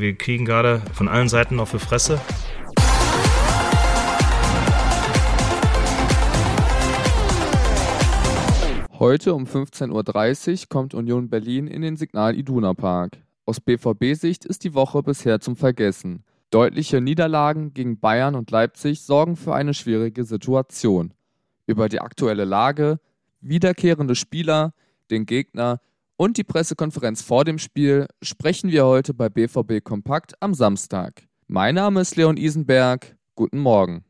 Wir kriegen gerade von allen Seiten noch für Fresse. Heute um 15.30 Uhr kommt Union Berlin in den Signal Iduna Park. Aus BVB-Sicht ist die Woche bisher zum Vergessen. Deutliche Niederlagen gegen Bayern und Leipzig sorgen für eine schwierige Situation. Über die aktuelle Lage, wiederkehrende Spieler, den Gegner und die Pressekonferenz vor dem Spiel sprechen wir heute bei BVB Kompakt am Samstag. Mein Name ist Leon Isenberg. Guten Morgen.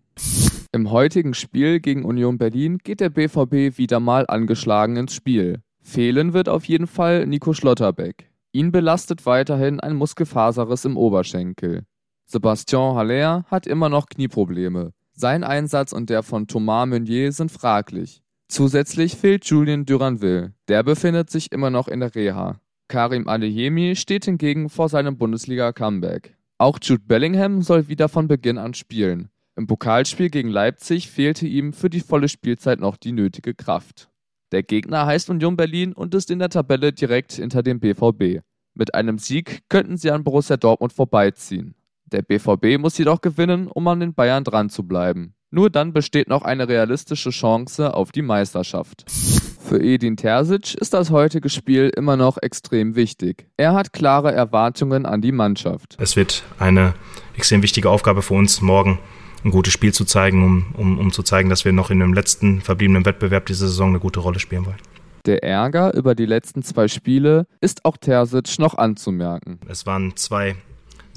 Im heutigen Spiel gegen Union Berlin geht der BVB wieder mal angeschlagen ins Spiel. Fehlen wird auf jeden Fall Nico Schlotterbeck. Ihn belastet weiterhin ein Muskelfaserriss im Oberschenkel. Sebastian Haller hat immer noch Knieprobleme. Sein Einsatz und der von Thomas Meunier sind fraglich. Zusätzlich fehlt Julien Duranville. Der befindet sich immer noch in der Reha. Karim Adeyemi steht hingegen vor seinem Bundesliga-Comeback. Auch Jude Bellingham soll wieder von Beginn an spielen. Im Pokalspiel gegen Leipzig fehlte ihm für die volle Spielzeit noch die nötige Kraft. Der Gegner heißt Union Berlin und ist in der Tabelle direkt hinter dem BVB. Mit einem Sieg könnten sie an Borussia Dortmund vorbeiziehen. Der BVB muss jedoch gewinnen, um an den Bayern dran zu bleiben. Nur dann besteht noch eine realistische Chance auf die Meisterschaft. Für Edin Terzic ist das heutige Spiel immer noch extrem wichtig. Er hat klare Erwartungen an die Mannschaft. Es wird eine extrem wichtige Aufgabe für uns morgen ein gutes Spiel zu zeigen, um, um, um zu zeigen, dass wir noch in dem letzten verbliebenen Wettbewerb dieser Saison eine gute Rolle spielen wollen. Der Ärger über die letzten zwei Spiele ist auch Terzic noch anzumerken. Es waren zwei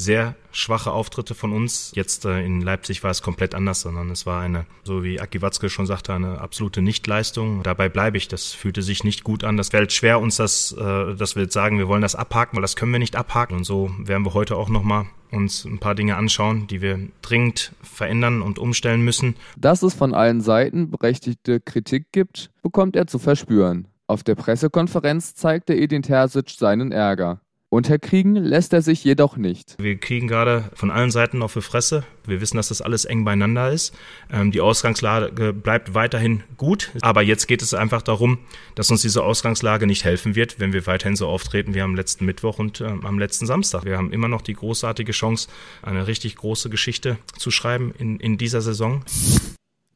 sehr schwache Auftritte von uns. Jetzt äh, in Leipzig war es komplett anders, sondern es war eine, so wie Aki Watzke schon sagte, eine absolute Nichtleistung. Dabei bleibe ich. Das fühlte sich nicht gut an. Das fällt schwer, uns das, äh, dass wir jetzt sagen, wir wollen das abhaken, weil das können wir nicht abhaken. Und so werden wir heute auch nochmal uns ein paar Dinge anschauen, die wir dringend verändern und umstellen müssen. Dass es von allen Seiten berechtigte Kritik gibt, bekommt er zu verspüren. Auf der Pressekonferenz zeigte Edin Terzic seinen Ärger. Unterkriegen lässt er sich jedoch nicht. Wir kriegen gerade von allen Seiten noch für Fresse. Wir wissen, dass das alles eng beieinander ist. Ähm, die Ausgangslage bleibt weiterhin gut, aber jetzt geht es einfach darum, dass uns diese Ausgangslage nicht helfen wird, wenn wir weiterhin so auftreten wie am letzten Mittwoch und ähm, am letzten Samstag. Wir haben immer noch die großartige Chance, eine richtig große Geschichte zu schreiben in, in dieser Saison.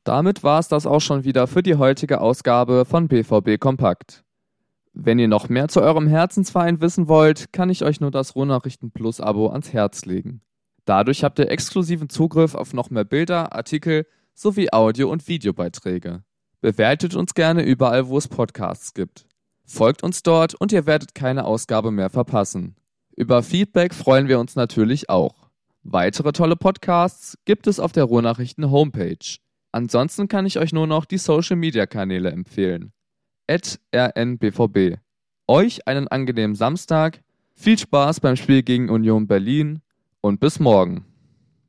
Damit war es das auch schon wieder für die heutige Ausgabe von BVB Kompakt. Wenn ihr noch mehr zu eurem Herzensverein wissen wollt, kann ich euch nur das Ruhrnachrichten Plus Abo ans Herz legen. Dadurch habt ihr exklusiven Zugriff auf noch mehr Bilder, Artikel sowie Audio- und Videobeiträge. Bewertet uns gerne überall, wo es Podcasts gibt. Folgt uns dort und ihr werdet keine Ausgabe mehr verpassen. Über Feedback freuen wir uns natürlich auch. Weitere tolle Podcasts gibt es auf der Ruhrnachrichten Homepage. Ansonsten kann ich euch nur noch die Social Media Kanäle empfehlen rnbvb. Euch einen angenehmen Samstag, viel Spaß beim Spiel gegen Union Berlin und bis morgen.